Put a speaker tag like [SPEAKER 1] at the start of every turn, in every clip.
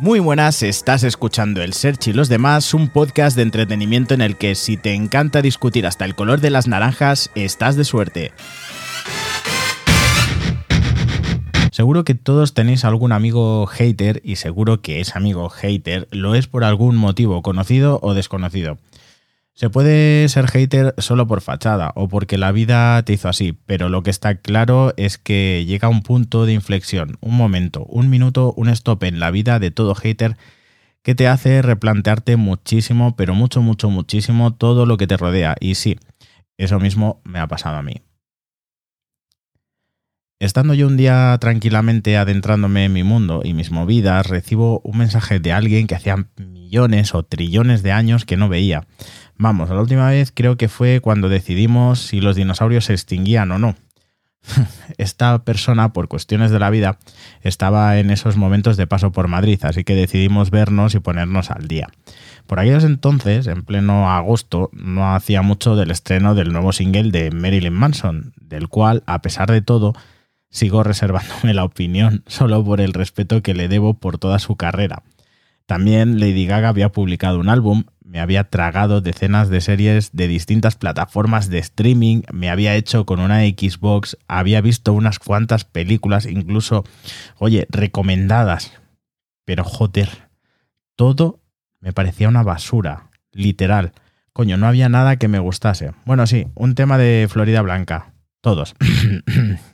[SPEAKER 1] Muy buenas, estás escuchando El Search y los demás, un podcast de entretenimiento en el que si te encanta discutir hasta el color de las naranjas, estás de suerte. Seguro que todos tenéis algún amigo hater y seguro que ese amigo hater lo es por algún motivo conocido o desconocido. Se puede ser hater solo por fachada o porque la vida te hizo así, pero lo que está claro es que llega un punto de inflexión, un momento, un minuto, un stop en la vida de todo hater que te hace replantearte muchísimo, pero mucho, mucho, muchísimo todo lo que te rodea. Y sí, eso mismo me ha pasado a mí. Estando yo un día tranquilamente adentrándome en mi mundo y mis movidas, recibo un mensaje de alguien que hacía millones o trillones de años que no veía. Vamos, la última vez creo que fue cuando decidimos si los dinosaurios se extinguían o no. Esta persona, por cuestiones de la vida, estaba en esos momentos de paso por Madrid, así que decidimos vernos y ponernos al día. Por aquellos entonces, en pleno agosto, no hacía mucho del estreno del nuevo single de Marilyn Manson, del cual, a pesar de todo, sigo reservándome la opinión solo por el respeto que le debo por toda su carrera. También Lady Gaga había publicado un álbum, me había tragado decenas de series de distintas plataformas de streaming, me había hecho con una Xbox, había visto unas cuantas películas, incluso, oye, recomendadas. Pero joder, todo me parecía una basura, literal. Coño, no había nada que me gustase. Bueno, sí, un tema de Florida Blanca. Todos.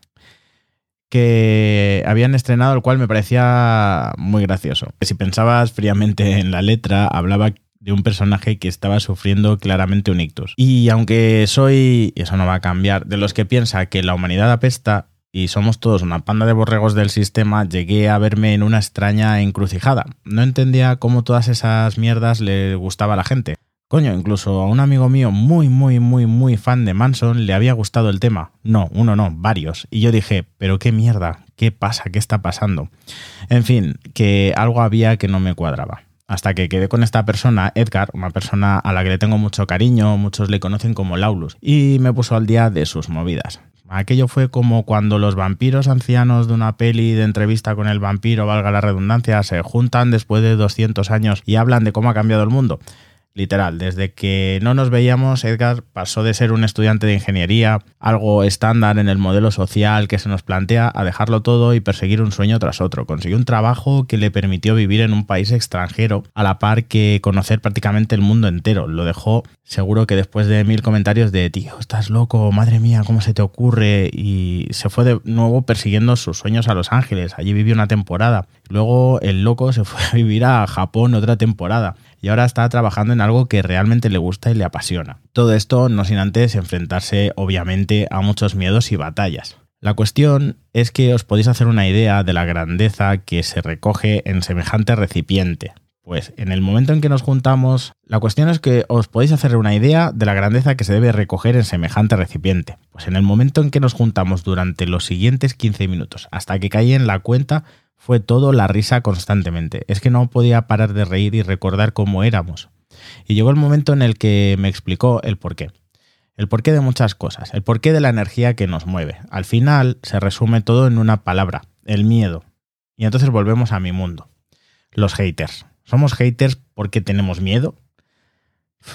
[SPEAKER 1] que habían estrenado, el cual me parecía muy gracioso. Si pensabas fríamente en la letra, hablaba de un personaje que estaba sufriendo claramente un ictus. Y aunque soy, eso no va a cambiar, de los que piensa que la humanidad apesta y somos todos una panda de borregos del sistema, llegué a verme en una extraña encrucijada. No entendía cómo todas esas mierdas le gustaba a la gente. Coño, incluso a un amigo mío muy, muy, muy, muy fan de Manson le había gustado el tema. No, uno no, varios. Y yo dije, pero qué mierda, qué pasa, qué está pasando. En fin, que algo había que no me cuadraba. Hasta que quedé con esta persona, Edgar, una persona a la que le tengo mucho cariño, muchos le conocen como Laulus, y me puso al día de sus movidas. Aquello fue como cuando los vampiros ancianos de una peli de entrevista con el vampiro, valga la redundancia, se juntan después de 200 años y hablan de cómo ha cambiado el mundo. Literal, desde que no nos veíamos, Edgar pasó de ser un estudiante de ingeniería, algo estándar en el modelo social que se nos plantea, a dejarlo todo y perseguir un sueño tras otro. Consiguió un trabajo que le permitió vivir en un país extranjero, a la par que conocer prácticamente el mundo entero. Lo dejó seguro que después de mil comentarios de tío, estás loco, madre mía, ¿cómo se te ocurre? Y se fue de nuevo persiguiendo sus sueños a Los Ángeles. Allí vivió una temporada. Luego el loco se fue a vivir a Japón otra temporada y ahora está trabajando en algo que realmente le gusta y le apasiona. Todo esto no sin antes enfrentarse obviamente a muchos miedos y batallas. La cuestión es que os podéis hacer una idea de la grandeza que se recoge en semejante recipiente. Pues en el momento en que nos juntamos, la cuestión es que os podéis hacer una idea de la grandeza que se debe recoger en semejante recipiente. Pues en el momento en que nos juntamos durante los siguientes 15 minutos, hasta que cae en la cuenta fue todo la risa constantemente. Es que no podía parar de reír y recordar cómo éramos. Y llegó el momento en el que me explicó el porqué. El porqué de muchas cosas, el porqué de la energía que nos mueve. Al final se resume todo en una palabra, el miedo. Y entonces volvemos a mi mundo. Los haters. ¿Somos haters porque tenemos miedo?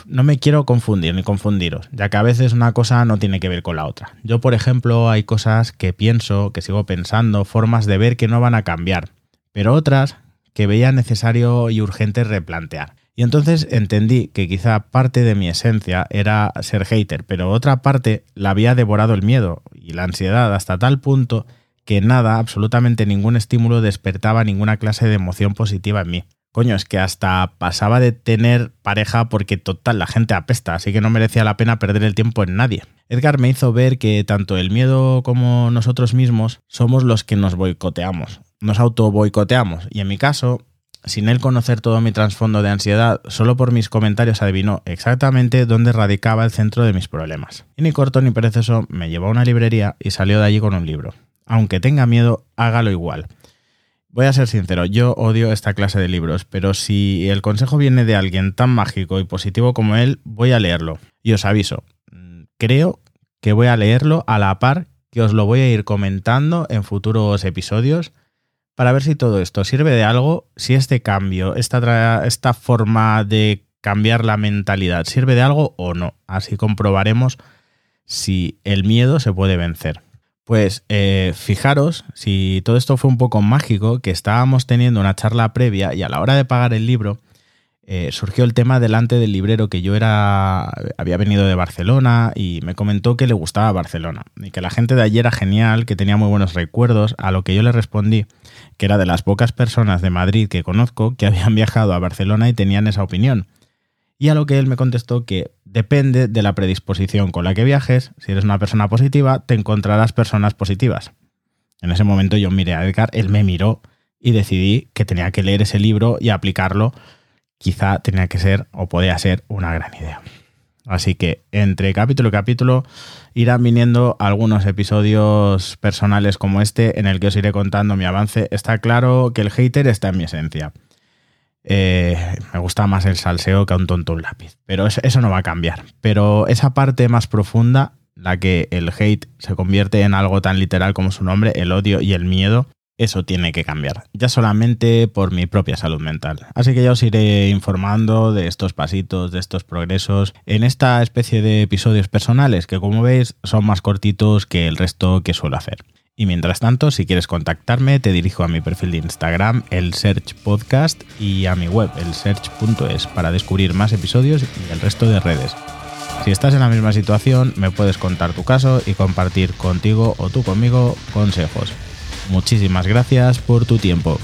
[SPEAKER 1] No me quiero confundir ni confundiros, ya que a veces una cosa no tiene que ver con la otra. Yo, por ejemplo, hay cosas que pienso, que sigo pensando, formas de ver que no van a cambiar, pero otras que veía necesario y urgente replantear. Y entonces entendí que quizá parte de mi esencia era ser hater, pero otra parte la había devorado el miedo y la ansiedad hasta tal punto que nada, absolutamente ningún estímulo despertaba ninguna clase de emoción positiva en mí. Coño, es que hasta pasaba de tener pareja porque total la gente apesta, así que no merecía la pena perder el tiempo en nadie. Edgar me hizo ver que tanto el miedo como nosotros mismos somos los que nos boicoteamos, nos auto boicoteamos, y en mi caso, sin él conocer todo mi trasfondo de ansiedad, solo por mis comentarios adivinó exactamente dónde radicaba el centro de mis problemas. Y ni corto ni perezoso me llevó a una librería y salió de allí con un libro. Aunque tenga miedo, hágalo igual. Voy a ser sincero, yo odio esta clase de libros, pero si el consejo viene de alguien tan mágico y positivo como él, voy a leerlo. Y os aviso, creo que voy a leerlo a la par que os lo voy a ir comentando en futuros episodios, para ver si todo esto sirve de algo, si este cambio, esta, esta forma de cambiar la mentalidad sirve de algo o no. Así comprobaremos si el miedo se puede vencer. Pues eh, fijaros, si todo esto fue un poco mágico, que estábamos teniendo una charla previa y a la hora de pagar el libro, eh, surgió el tema delante del librero que yo era había venido de Barcelona y me comentó que le gustaba Barcelona y que la gente de allí era genial, que tenía muy buenos recuerdos, a lo que yo le respondí que era de las pocas personas de Madrid que conozco que habían viajado a Barcelona y tenían esa opinión. Y a lo que él me contestó que depende de la predisposición con la que viajes, si eres una persona positiva, te encontrarás personas positivas. En ese momento yo miré a Edgar, él me miró y decidí que tenía que leer ese libro y aplicarlo. Quizá tenía que ser o podía ser una gran idea. Así que entre capítulo y capítulo irán viniendo algunos episodios personales como este en el que os iré contando mi avance. Está claro que el hater está en mi esencia. Eh, me gusta más el salseo que a un tonto un lápiz. Pero eso, no va a cambiar. Pero esa parte más profunda, la que el hate se convierte en algo tan literal como su nombre, el odio y el miedo, eso tiene que cambiar. Ya solamente por mi propia salud mental. Así que ya os iré informando de estos pasitos, de estos progresos, en esta especie de episodios personales que como veis son más cortitos que el resto que suelo hacer. Y mientras tanto, si quieres contactarme, te dirijo a mi perfil de Instagram, el Search Podcast, y a mi web, el search.es, para descubrir más episodios y el resto de redes. Si estás en la misma situación, me puedes contar tu caso y compartir contigo o tú conmigo consejos. Muchísimas gracias por tu tiempo.